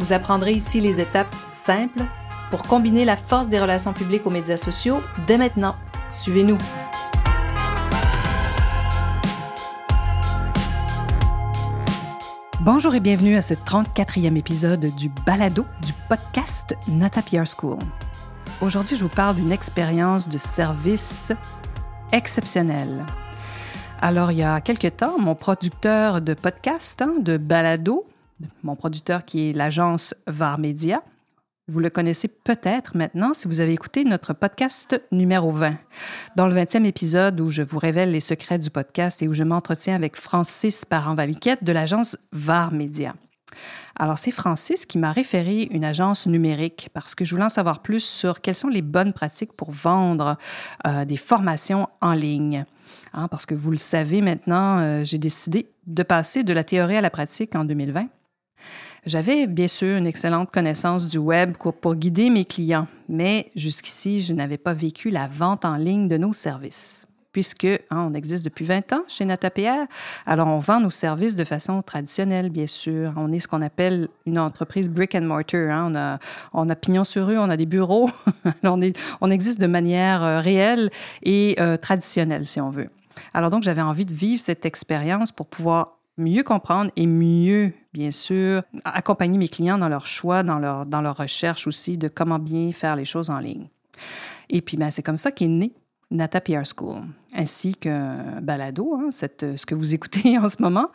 Vous apprendrez ici les étapes simples pour combiner la force des relations publiques aux médias sociaux dès maintenant. Suivez-nous. Bonjour et bienvenue à ce 34e épisode du balado du podcast Nata PR School. Aujourd'hui, je vous parle d'une expérience de service exceptionnelle. Alors, il y a quelque temps, mon producteur de podcast, hein, de balado, mon producteur qui est l'agence VAR Media, vous le connaissez peut-être maintenant si vous avez écouté notre podcast numéro 20. Dans le 20e épisode où je vous révèle les secrets du podcast et où je m'entretiens avec Francis Parent-Valiquette de l'agence VAR Media. Alors, c'est Francis qui m'a référé une agence numérique parce que je voulais en savoir plus sur quelles sont les bonnes pratiques pour vendre euh, des formations en ligne. Hein, parce que vous le savez maintenant, euh, j'ai décidé de passer de la théorie à la pratique en 2020. J'avais bien sûr une excellente connaissance du web pour guider mes clients, mais jusqu'ici, je n'avais pas vécu la vente en ligne de nos services puisque hein, on existe depuis 20 ans chez NataPR. Alors, on vend nos services de façon traditionnelle, bien sûr. On est ce qu'on appelle une entreprise brick and mortar. Hein. On, a, on a pignon sur rue, on a des bureaux. on, est, on existe de manière euh, réelle et euh, traditionnelle, si on veut. Alors, donc, j'avais envie de vivre cette expérience pour pouvoir mieux comprendre et mieux, bien sûr, accompagner mes clients dans leur choix, dans leur, dans leur recherche aussi de comment bien faire les choses en ligne. Et puis, ben, c'est comme ça qu'est né Nata PR School, ainsi qu'un balado, hein, ce que vous écoutez en ce moment,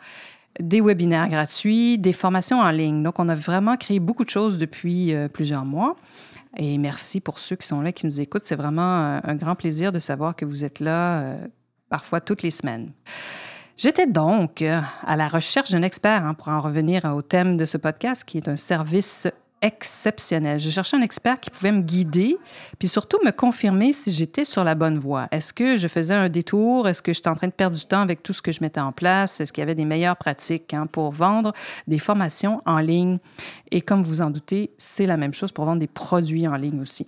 des webinaires gratuits, des formations en ligne. Donc, on a vraiment créé beaucoup de choses depuis euh, plusieurs mois. Et merci pour ceux qui sont là, qui nous écoutent. C'est vraiment euh, un grand plaisir de savoir que vous êtes là euh, parfois toutes les semaines. J'étais donc à la recherche d'un expert, hein, pour en revenir au thème de ce podcast, qui est un service exceptionnel. Je cherchais un expert qui pouvait me guider, puis surtout me confirmer si j'étais sur la bonne voie. Est-ce que je faisais un détour? Est-ce que j'étais en train de perdre du temps avec tout ce que je mettais en place? Est-ce qu'il y avait des meilleures pratiques hein, pour vendre des formations en ligne? Et comme vous en doutez, c'est la même chose pour vendre des produits en ligne aussi.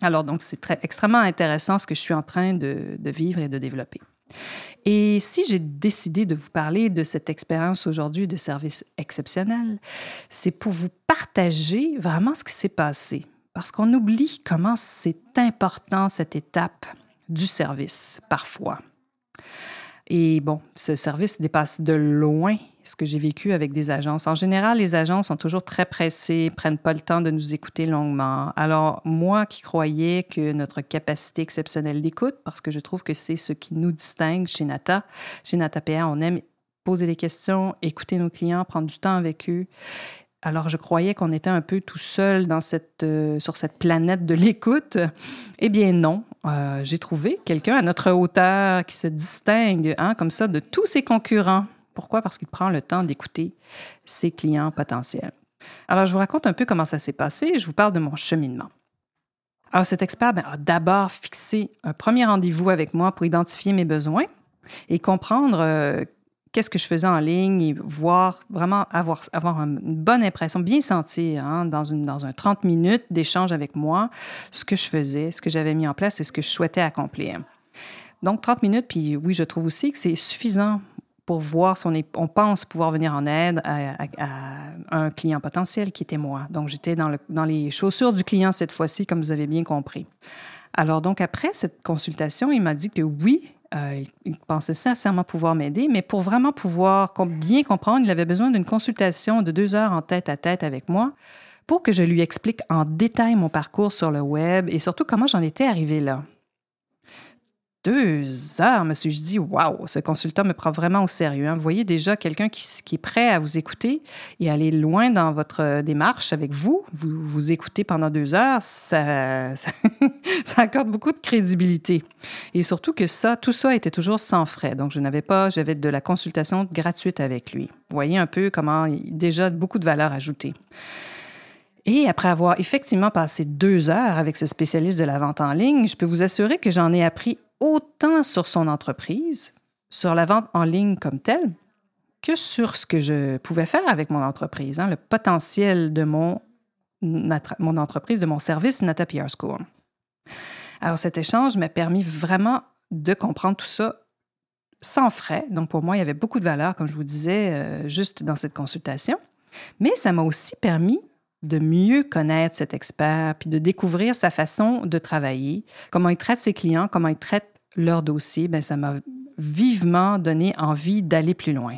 Alors, donc, c'est extrêmement intéressant ce que je suis en train de vivre et de développer. Et si j'ai décidé de vous parler de cette expérience aujourd'hui de service exceptionnel, c'est pour vous partager vraiment ce qui s'est passé. Parce qu'on oublie comment c'est important cette étape du service parfois. Et bon, ce service dépasse de loin ce que j'ai vécu avec des agences. En général, les agences sont toujours très pressées, prennent pas le temps de nous écouter longuement. Alors, moi qui croyais que notre capacité exceptionnelle d'écoute, parce que je trouve que c'est ce qui nous distingue chez Nata, chez Nata PA, on aime poser des questions, écouter nos clients, prendre du temps avec eux. Alors, je croyais qu'on était un peu tout seul euh, sur cette planète de l'écoute. Eh bien, non. Euh, j'ai trouvé quelqu'un à notre hauteur qui se distingue, hein, comme ça, de tous ses concurrents. Pourquoi? Parce qu'il prend le temps d'écouter ses clients potentiels. Alors, je vous raconte un peu comment ça s'est passé. Je vous parle de mon cheminement. Alors, cet expert ben, a d'abord fixé un premier rendez-vous avec moi pour identifier mes besoins et comprendre euh, qu'est-ce que je faisais en ligne et voir vraiment avoir, une bonne impression, bien sentir hein, dans, une, dans un 30 minutes d'échange avec moi ce que je faisais, ce que j'avais mis en place et ce que je souhaitais accomplir. Donc, 30 minutes, puis oui, je trouve aussi que c'est suffisant pour voir si on, est, on pense pouvoir venir en aide à, un client potentiel qui était moi. Donc, j'étais dans, dans les chaussures du client cette fois-ci, comme vous avez bien compris. Alors, donc, après cette consultation, il m'a dit que oui, euh, il pensait sincèrement pouvoir m'aider, mais pour vraiment pouvoir bien comprendre, il avait besoin d'une consultation de deux heures en tête à tête avec moi pour que je lui explique en détail mon parcours sur le web et surtout comment j'en étais arrivée là. Deux heures, monsieur. Je dis, waouh, ce consultant me prend vraiment au sérieux. Hein. Vous voyez déjà quelqu'un qui, est prêt à vous écouter et aller loin dans votre démarche avec vous. Vous vous écoutez pendant deux heures, ça, ça, accorde beaucoup de crédibilité. Et surtout que ça, tout ça était toujours sans frais. Donc, je n'avais pas, j'avais de la consultation gratuite avec lui. Vous voyez un peu comment, déjà, beaucoup de valeur ajoutée. Et après avoir effectivement passé deux heures avec ce spécialiste de la vente en ligne, je peux vous assurer que j'en ai appris autant sur son entreprise, sur la vente en ligne comme telle, que sur ce que je pouvais faire avec mon entreprise, hein, le potentiel de mon, entreprise, de mon service Nata PR School. Alors cet échange m'a permis vraiment de comprendre tout ça sans frais. Donc pour moi, il y avait beaucoup de valeur, comme je vous disais, euh, juste dans cette consultation. Mais ça m'a aussi permis de mieux connaître cet expert, puis de découvrir sa façon de travailler, comment il traite ses clients, comment il traite leur dossier, bien, ça m'a vivement donné envie d'aller plus loin.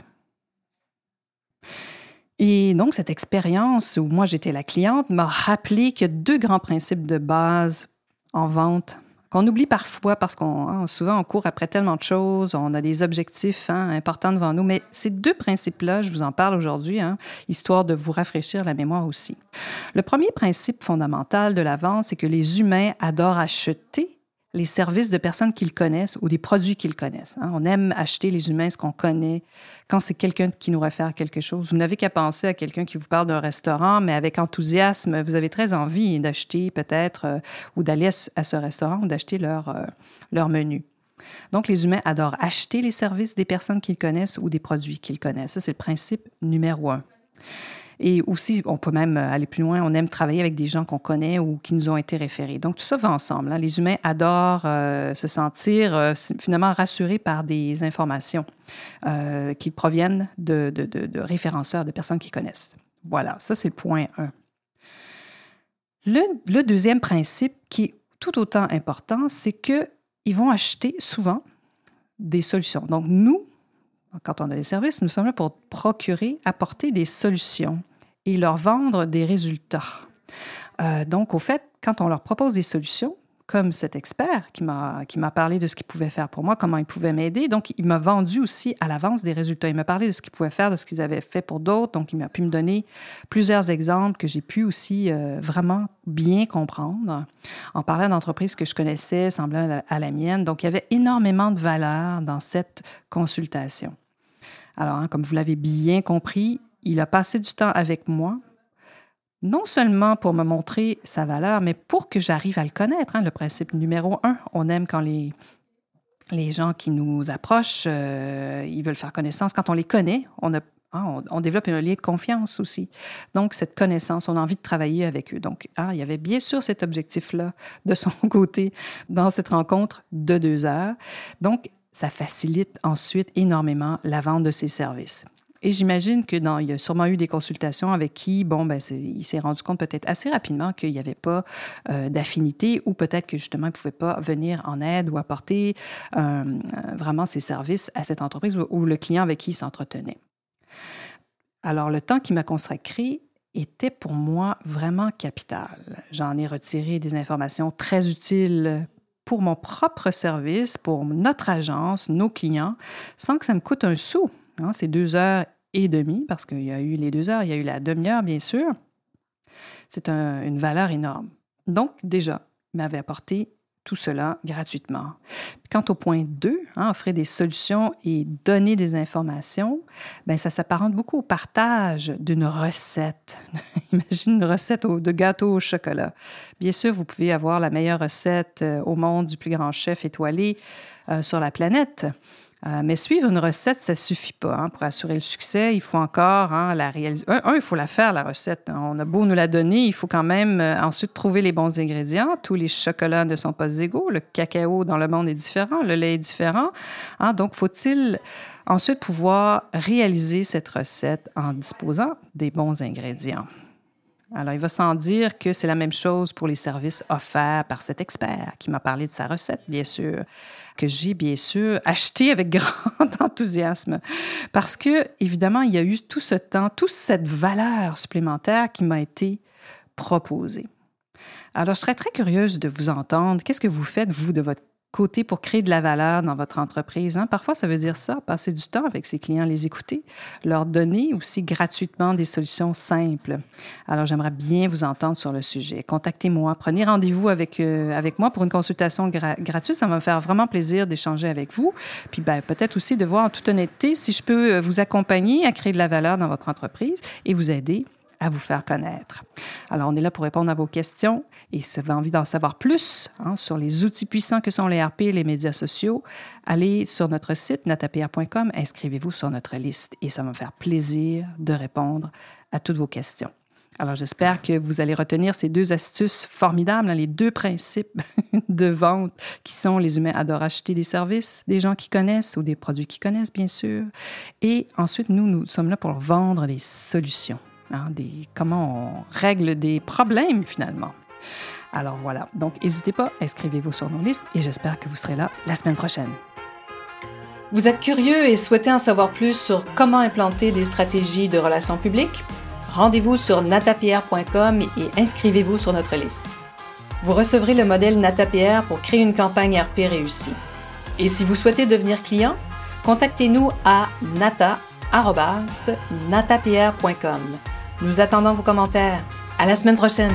Et donc, cette expérience où moi j'étais la cliente m'a rappelé qu'il y a deux grands principes de base en vente qu'on oublie parfois parce qu'on hein, souvent on court après tellement de choses, on a des objectifs hein, importants devant nous. Mais ces deux principes-là, je vous en parle aujourd'hui, hein, histoire de vous rafraîchir la mémoire aussi. Le premier principe fondamental de la vente, c'est que les humains adorent acheter les services de personnes qu'ils connaissent ou des produits qu'ils connaissent. Hein. On aime acheter les humains, ce qu'on connaît, quand c'est quelqu'un qui nous réfère quelque chose. Vous n'avez qu'à penser à quelqu'un qui vous parle d'un restaurant, mais avec enthousiasme, vous avez très envie d'acheter peut-être euh, ou d'aller à ce restaurant ou d'acheter leur, euh, leur menu. Donc, les humains adorent acheter les services des personnes qu'ils connaissent ou des produits qu'ils connaissent. Ça, c'est le principe numéro un. Et aussi, on peut même aller plus loin, on aime travailler avec des gens qu'on connaît ou qui nous ont été référés. Donc, tout ça va ensemble. Hein. Les humains adorent euh, se sentir euh, finalement rassurés par des informations euh, qui proviennent de, référenceurs, de personnes qu'ils connaissent. Voilà, ça c'est le point 1. Le, le, deuxième principe qui est tout autant important, c'est qu'ils vont acheter souvent des solutions. Donc, nous, quand on a des services, nous sommes là pour procurer, apporter des solutions et leur vendre des résultats. Euh, donc, au fait, quand on leur propose des solutions, comme cet expert qui m'a, parlé de ce qu'il pouvait faire pour moi, comment il pouvait m'aider. Donc, il m'a vendu aussi à l'avance des résultats. Il m'a parlé de ce qu'il pouvait faire, de ce qu'ils avaient fait pour d'autres. Donc, il m'a pu me donner plusieurs exemples que j'ai pu aussi euh, vraiment bien comprendre en parlant d'entreprises que je connaissais, semblant à la mienne. Donc, il y avait énormément de valeur dans cette consultation. Alors, hein, comme vous l'avez bien compris, il a passé du temps avec moi, non seulement pour me montrer sa valeur, mais pour que j'arrive à le connaître. Hein, le principe numéro un, on aime quand les, les gens qui nous approchent, euh, ils veulent faire connaissance. Quand on les connaît, hein, on, développe un lien de confiance aussi. Donc, cette connaissance, on a envie de travailler avec eux. Donc, il y avait bien sûr cet objectif-là de son côté dans cette rencontre de deux heures. Donc, ça facilite ensuite énormément la vente de ses services. Et j'imagine que dans, il y a sûrement eu des consultations avec qui, bon, ben, il s'est rendu compte peut-être assez rapidement qu'il n'y avait pas euh, d'affinité ou peut-être que justement, il ne pouvait pas venir en aide ou apporter euh, vraiment ses services à cette entreprise ou, le client avec qui il s'entretenait. Alors, le temps qui m'a consacré était pour moi vraiment capital. J'en ai retiré des informations très utiles pour mon propre service, pour notre agence, nos clients, sans que ça me coûte un sou. Hein. c'est deux heures et demie, parce qu'il y a eu les deux heures, il y a eu la demi-heure, bien sûr. C'est une valeur énorme. Donc, déjà, m'avait apporté tout cela gratuitement. Quant au point 2, hein, offrir des solutions et donner des informations, ben ça s'apparente beaucoup au partage d'une recette. Imagine une recette de gâteau au chocolat. Bien sûr, vous pouvez avoir la meilleure recette euh, au monde du plus grand chef étoilé euh, sur la planète. Euh, mais suivre une recette, ça suffit pas. Hein, pour assurer le succès, il faut encore hein, la réaliser. Un, il faut la faire, la recette. On a beau nous la donner, il faut quand même euh, ensuite trouver les bons ingrédients. Tous les chocolats ne sont pas égaux. Le cacao dans le monde est différent. Le lait est différent. Hein, donc, faut-il ensuite pouvoir réaliser cette recette en disposant des bons ingrédients? Alors, il va sans dire que c'est la même chose pour les services offerts par cet expert qui m'a parlé de sa recette, bien sûr que j'ai bien sûr acheté avec grand enthousiasme parce que, évidemment, il y a eu tout ce temps, toute cette valeur supplémentaire qui m'a été proposée. Alors, je serais très curieuse de vous entendre. Qu'est-ce que vous faites, vous, de votre côté pour créer de la valeur dans votre entreprise. Hein? Parfois, ça veut dire ça, passer du temps avec ses clients, les écouter, leur donner aussi gratuitement des solutions simples. Alors, j'aimerais bien vous entendre sur le sujet. Contactez-moi, prenez rendez-vous avec, euh, avec moi pour une consultation gratuite. Ça va me faire vraiment plaisir d'échanger avec vous. Puis, ben, peut-être aussi de voir en toute honnêteté si je peux euh, vous accompagner à créer de la valeur dans votre entreprise et vous aider à vous faire connaître. Alors, on est là pour répondre à vos questions et si vous avez envie d'en savoir plus hein, sur les outils puissants que sont les RP et les médias sociaux, allez sur notre site natapr.com, inscrivez-vous sur notre liste et ça va me faire plaisir de répondre à toutes vos questions. Alors, j'espère que vous allez retenir ces deux astuces formidables, hein, les deux principes de vente qui sont les humains adorent acheter des services, des gens qui connaissent ou des produits qui connaissent, bien sûr. Et ensuite, nous, nous sommes là pour vendre des solutions. Hein, des, comment on règle des problèmes finalement. Alors voilà, donc n'hésitez pas, inscrivez-vous sur nos listes et j'espère que vous serez là la semaine prochaine. Vous êtes curieux et souhaitez en savoir plus sur comment implanter des stratégies de relations publiques? Rendez-vous sur natapierre.com et inscrivez-vous sur notre liste. Vous recevrez le modèle NataPR pour créer une campagne RP réussie. Et si vous souhaitez devenir client, contactez-nous à nata.natapierre.com. Nous attendons vos commentaires. À la semaine prochaine!